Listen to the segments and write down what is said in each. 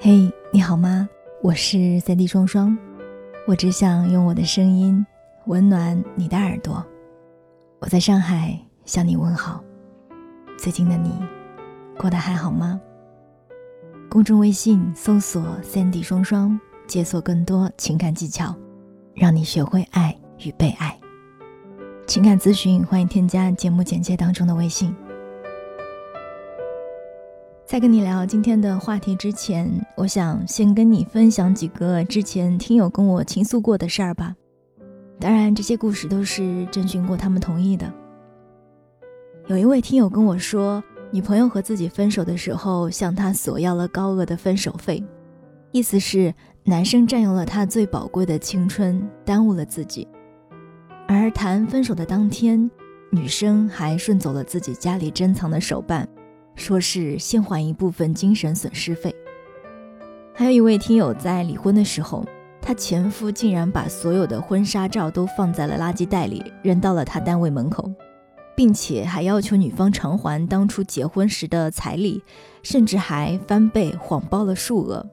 嘿，你好吗？我是三 D 双双，我只想用我的声音温暖你的耳朵。我在上海向你问好，最近的你过得还好吗？公众微信搜索三 D 双双，解锁更多情感技巧，让你学会爱与被爱。情感咨询，欢迎添加节目简介当中的微信。在跟你聊今天的话题之前，我想先跟你分享几个之前听友跟我倾诉过的事儿吧。当然，这些故事都是征询过他们同意的。有一位听友跟我说，女朋友和自己分手的时候，向他索要了高额的分手费，意思是男生占用了他最宝贵的青春，耽误了自己。而谈分手的当天，女生还顺走了自己家里珍藏的手办。说是先还一部分精神损失费。还有一位听友在离婚的时候，她前夫竟然把所有的婚纱照都放在了垃圾袋里，扔到了他单位门口，并且还要求女方偿还当初结婚时的彩礼，甚至还翻倍谎报了数额。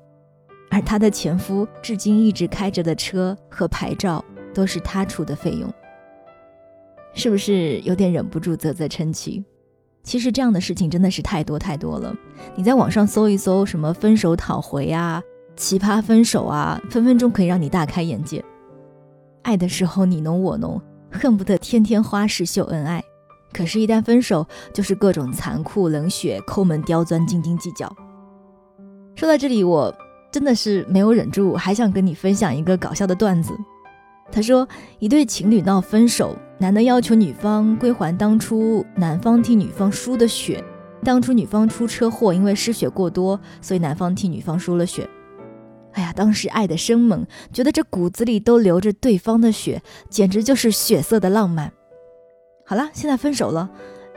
而她的前夫至今一直开着的车和牌照都是他出的费用，是不是有点忍不住啧啧称奇？其实这样的事情真的是太多太多了。你在网上搜一搜，什么分手讨回啊、奇葩分手啊，分分钟可以让你大开眼界。爱的时候你侬我侬，恨不得天天花式秀恩爱；可是，一旦分手，就是各种残酷冷血、抠门刁钻、斤斤计较。说到这里，我真的是没有忍住，还想跟你分享一个搞笑的段子。他说，一对情侣闹分手。男的要求女方归还当初男方替女方输的血，当初女方出车祸，因为失血过多，所以男方替女方输了血。哎呀，当时爱的生猛，觉得这骨子里都流着对方的血，简直就是血色的浪漫。好了，现在分手了，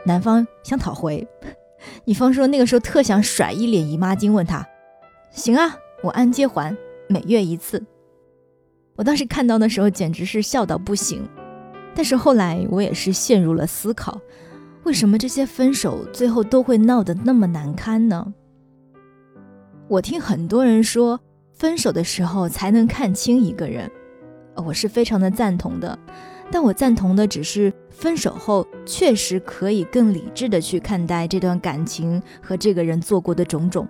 男方想讨回，女方说那个时候特想甩一脸姨妈巾，问他，行啊，我按揭还，每月一次。我当时看到的时候，简直是笑到不行。但是后来我也是陷入了思考，为什么这些分手最后都会闹得那么难堪呢？我听很多人说，分手的时候才能看清一个人，我是非常的赞同的。但我赞同的只是分手后确实可以更理智的去看待这段感情和这个人做过的种种。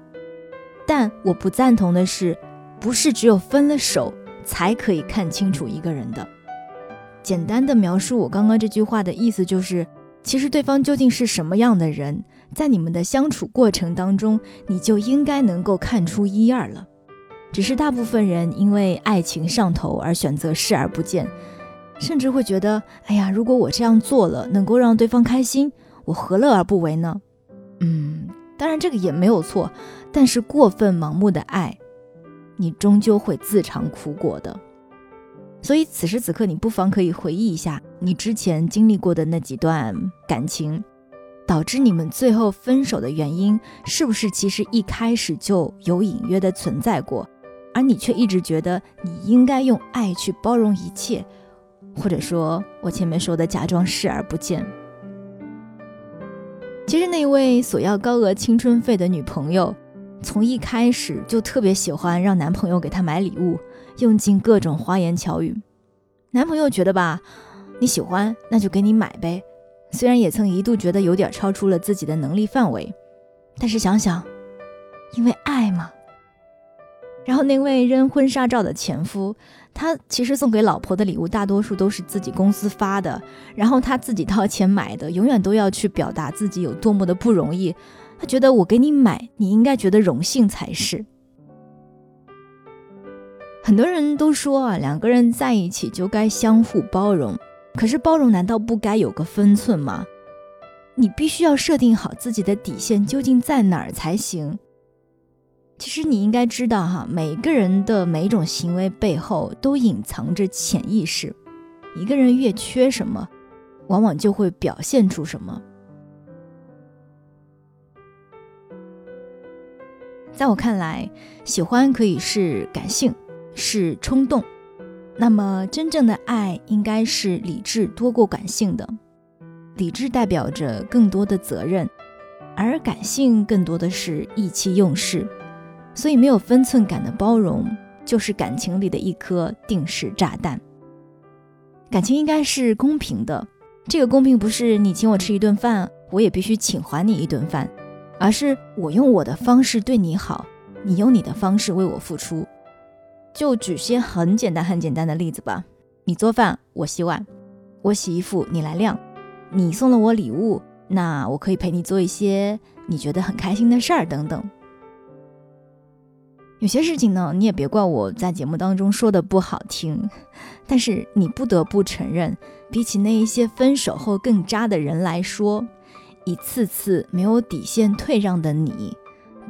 但我不赞同的是，不是只有分了手才可以看清楚一个人的。简单的描述我刚刚这句话的意思就是，其实对方究竟是什么样的人，在你们的相处过程当中，你就应该能够看出一二了。只是大部分人因为爱情上头而选择视而不见，甚至会觉得，哎呀，如果我这样做了能够让对方开心，我何乐而不为呢？嗯，当然这个也没有错，但是过分盲目的爱，你终究会自尝苦果的。所以此时此刻，你不妨可以回忆一下你之前经历过的那几段感情，导致你们最后分手的原因，是不是其实一开始就有隐约的存在过，而你却一直觉得你应该用爱去包容一切，或者说我前面说的假装视而不见。其实那位索要高额青春费的女朋友，从一开始就特别喜欢让男朋友给她买礼物。用尽各种花言巧语，男朋友觉得吧，你喜欢那就给你买呗。虽然也曾一度觉得有点超出了自己的能力范围，但是想想，因为爱嘛。然后那位扔婚纱照的前夫，他其实送给老婆的礼物大多数都是自己公司发的，然后他自己掏钱买的，永远都要去表达自己有多么的不容易。他觉得我给你买，你应该觉得荣幸才是。很多人都说啊，两个人在一起就该相互包容。可是包容难道不该有个分寸吗？你必须要设定好自己的底线究竟在哪儿才行。其实你应该知道哈，每个人的每一种行为背后都隐藏着潜意识。一个人越缺什么，往往就会表现出什么。在我看来，喜欢可以是感性。是冲动，那么真正的爱应该是理智多过感性的。理智代表着更多的责任，而感性更多的是意气用事，所以没有分寸感的包容就是感情里的一颗定时炸弹。感情应该是公平的，这个公平不是你请我吃一顿饭，我也必须请还你一顿饭，而是我用我的方式对你好，你用你的方式为我付出。就举些很简单很简单的例子吧，你做饭，我洗碗；我洗衣服，你来晾；你送了我礼物。那我可以陪你做一些你觉得很开心的事儿，等等。有些事情呢，你也别怪我在节目当中说的不好听，但是你不得不承认，比起那一些分手后更渣的人来说，一次次没有底线退让的你，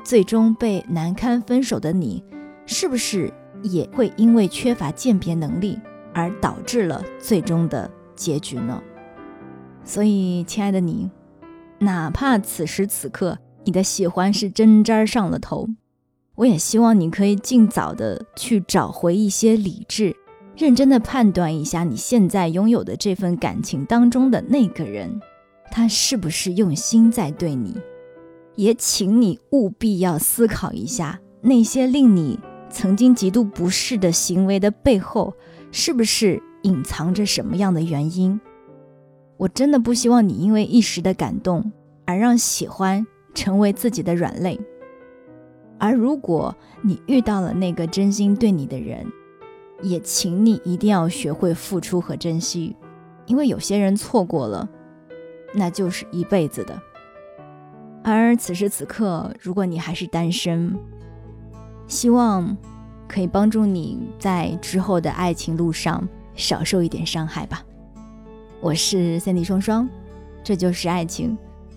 最终被难堪分手的你，是不是也会因为缺乏鉴别能力而导致了最终的结局呢？所以，亲爱的你。哪怕此时此刻你的喜欢是针尖上了头，我也希望你可以尽早的去找回一些理智，认真的判断一下你现在拥有的这份感情当中的那个人，他是不是用心在对你？也请你务必要思考一下，那些令你曾经极度不适的行为的背后，是不是隐藏着什么样的原因？我真的不希望你因为一时的感动而让喜欢成为自己的软肋。而如果你遇到了那个真心对你的人，也请你一定要学会付出和珍惜，因为有些人错过了，那就是一辈子的。而此时此刻，如果你还是单身，希望可以帮助你在之后的爱情路上少受一点伤害吧。我是三 D 双双，这就是爱情。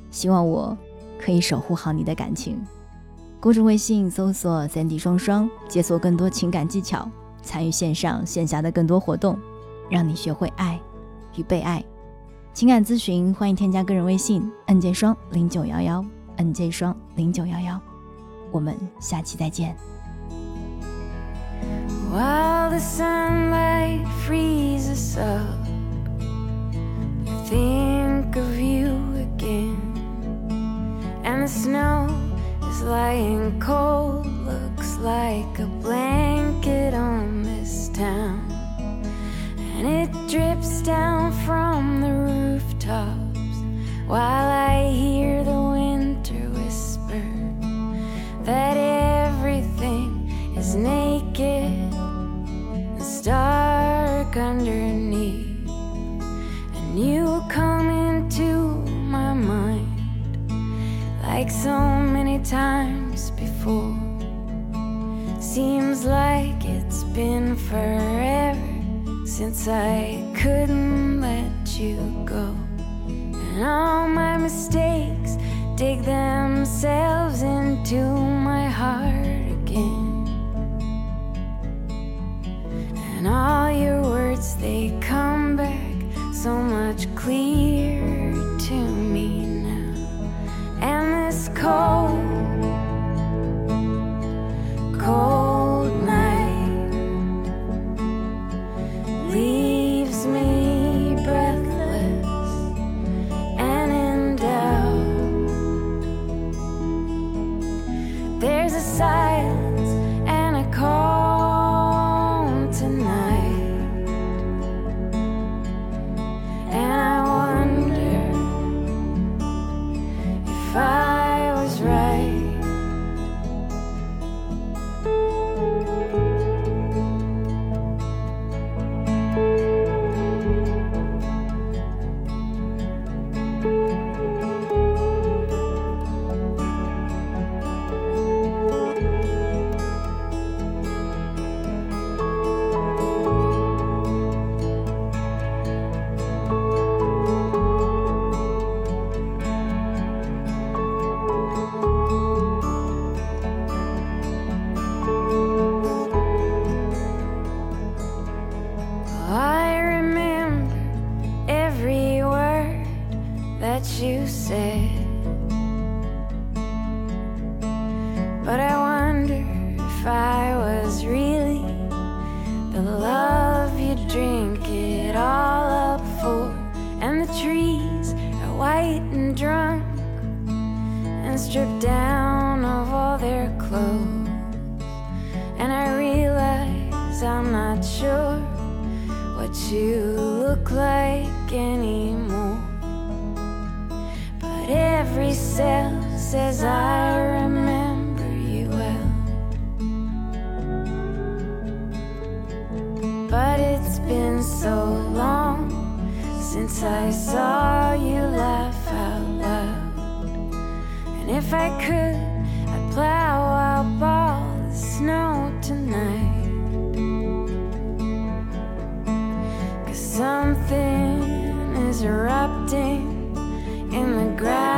希望我可以守护好你的感情。公众微信搜索“三 D 双双”，解锁更多情感技巧，参与线上线下的更多活动，让你学会爱与被爱。情感咨询，欢迎添加个人微信：nj 双零九幺幺，nj 双零九幺幺。我们下期再见。While the sunlight freezes up. I think of you again. And the snow is lying cold, looks like a blanket stark and you come into my mind like so many times before. Seems like it's been forever since I couldn't let you go. And all my mistakes dig themselves into my heart white and drunk and stripped down of all their clothes. And I realize I'm not sure what you look like anymore. But every cell says I remember you well. But it's been so long since I saw you laugh out loud. And if I could, I'd plow up all the snow tonight. Cause something is erupting in the grass.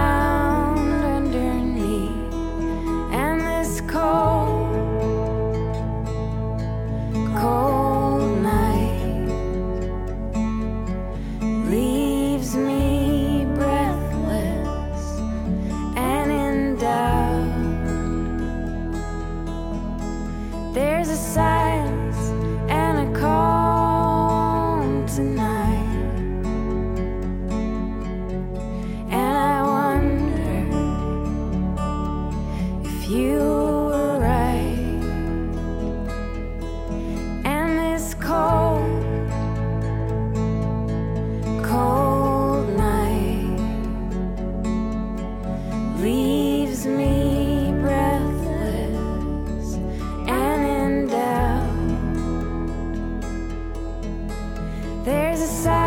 the.